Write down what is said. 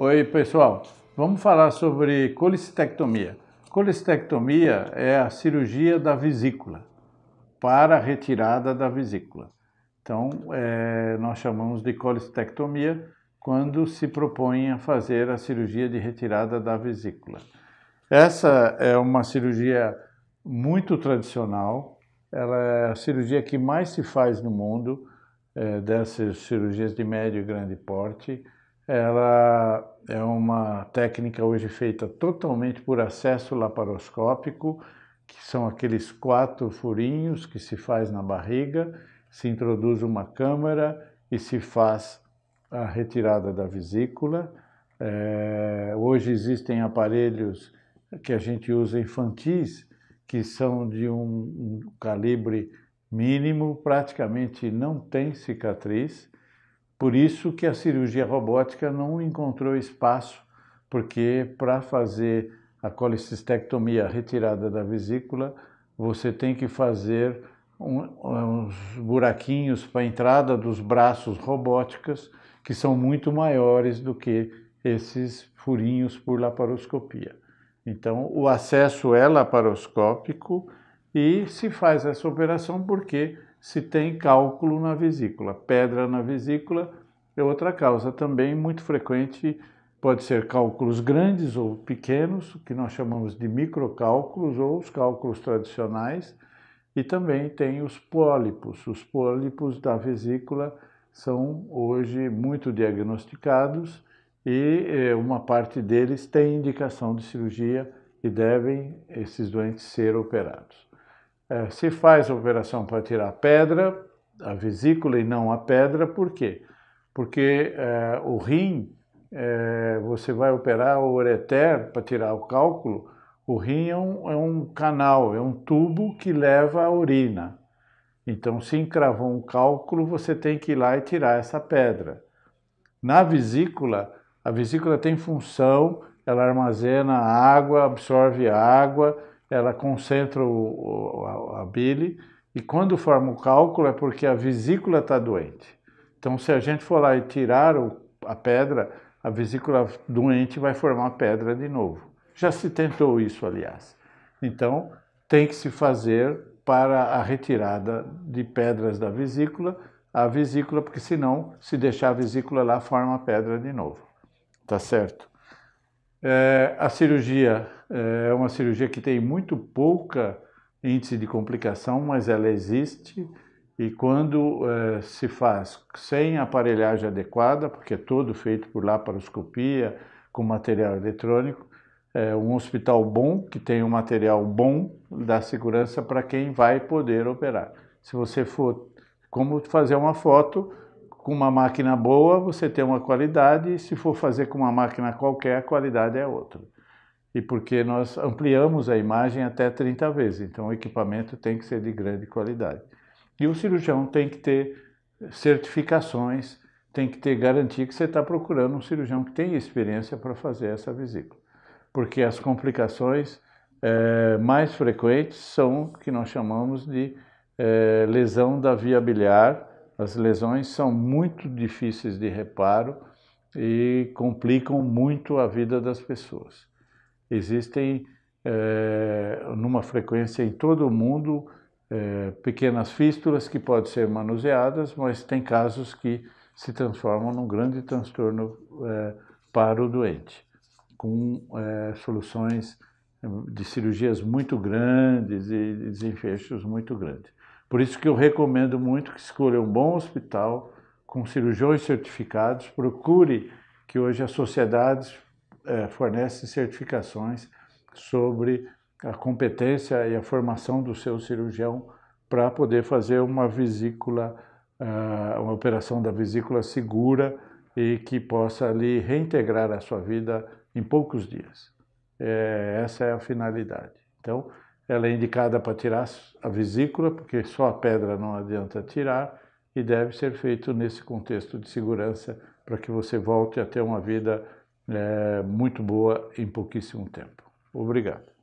Oi, pessoal. Vamos falar sobre colicistectomia. Colicistectomia é a cirurgia da vesícula para a retirada da vesícula. Então, é, nós chamamos de colicistectomia quando se propõe a fazer a cirurgia de retirada da vesícula. Essa é uma cirurgia muito tradicional, ela é a cirurgia que mais se faz no mundo, é, dessas cirurgias de médio e grande porte. Ela é uma técnica hoje feita totalmente por acesso laparoscópico, que são aqueles quatro furinhos que se faz na barriga, se introduz uma câmara e se faz a retirada da vesícula. É, hoje existem aparelhos que a gente usa infantis, que são de um, um calibre mínimo, praticamente não tem cicatriz. Por isso que a cirurgia robótica não encontrou espaço, porque para fazer a colicistectomia, retirada da vesícula, você tem que fazer um, uns buraquinhos para a entrada dos braços robóticas, que são muito maiores do que esses furinhos por laparoscopia. Então, o acesso é laparoscópico e se faz essa operação porque se tem cálculo na vesícula. Pedra na vesícula é outra causa também muito frequente, pode ser cálculos grandes ou pequenos, que nós chamamos de microcálculos ou os cálculos tradicionais, e também tem os pólipos. Os pólipos da vesícula são hoje muito diagnosticados e eh, uma parte deles tem indicação de cirurgia e devem esses doentes ser operados. É, se faz a operação para tirar a pedra, a vesícula e não a pedra, por quê? Porque é, o rim, é, você vai operar o ureter para tirar o cálculo, o rim é um, é um canal, é um tubo que leva a urina. Então, se encravou um cálculo, você tem que ir lá e tirar essa pedra. Na vesícula, a vesícula tem função, ela armazena água, absorve água, ela concentra o, a, a bile e quando forma o cálculo é porque a vesícula está doente. Então, se a gente for lá e tirar o, a pedra, a vesícula doente vai formar pedra de novo. Já se tentou isso, aliás. Então, tem que se fazer para a retirada de pedras da vesícula, a vesícula, porque senão, se deixar a vesícula lá, forma pedra de novo. Tá certo? É, a cirurgia é uma cirurgia que tem muito pouca índice de complicação, mas ela existe e quando é, se faz sem aparelhagem adequada, porque é todo feito por laparoscopia, com material eletrônico, é, um hospital bom, que tem um material bom, dá segurança para quem vai poder operar. Se você for, como fazer uma foto, com uma máquina boa, você tem uma qualidade, e se for fazer com uma máquina qualquer, a qualidade é outra. E porque nós ampliamos a imagem até 30 vezes, então o equipamento tem que ser de grande qualidade. E o cirurgião tem que ter certificações, tem que ter garantia que você está procurando um cirurgião que tem experiência para fazer essa vesícula porque as complicações é, mais frequentes são o que nós chamamos de é, lesão da via biliar. As lesões são muito difíceis de reparo e complicam muito a vida das pessoas. Existem, é, numa frequência em todo o mundo, é, pequenas fístulas que podem ser manuseadas, mas tem casos que se transformam num grande transtorno é, para o doente com soluções de cirurgias muito grandes e desenfechos muito grandes. Por isso que eu recomendo muito que escolha um bom hospital com cirurgiões certificados, procure que hoje as sociedades é, fornecem certificações sobre a competência e a formação do seu cirurgião para poder fazer uma vesícula, uh, uma operação da vesícula segura e que possa ali reintegrar a sua vida em poucos dias. É, essa é a finalidade. Então, ela é indicada para tirar a vesícula, porque só a pedra não adianta tirar, e deve ser feito nesse contexto de segurança para que você volte a ter uma vida é, muito boa em pouquíssimo tempo. Obrigado.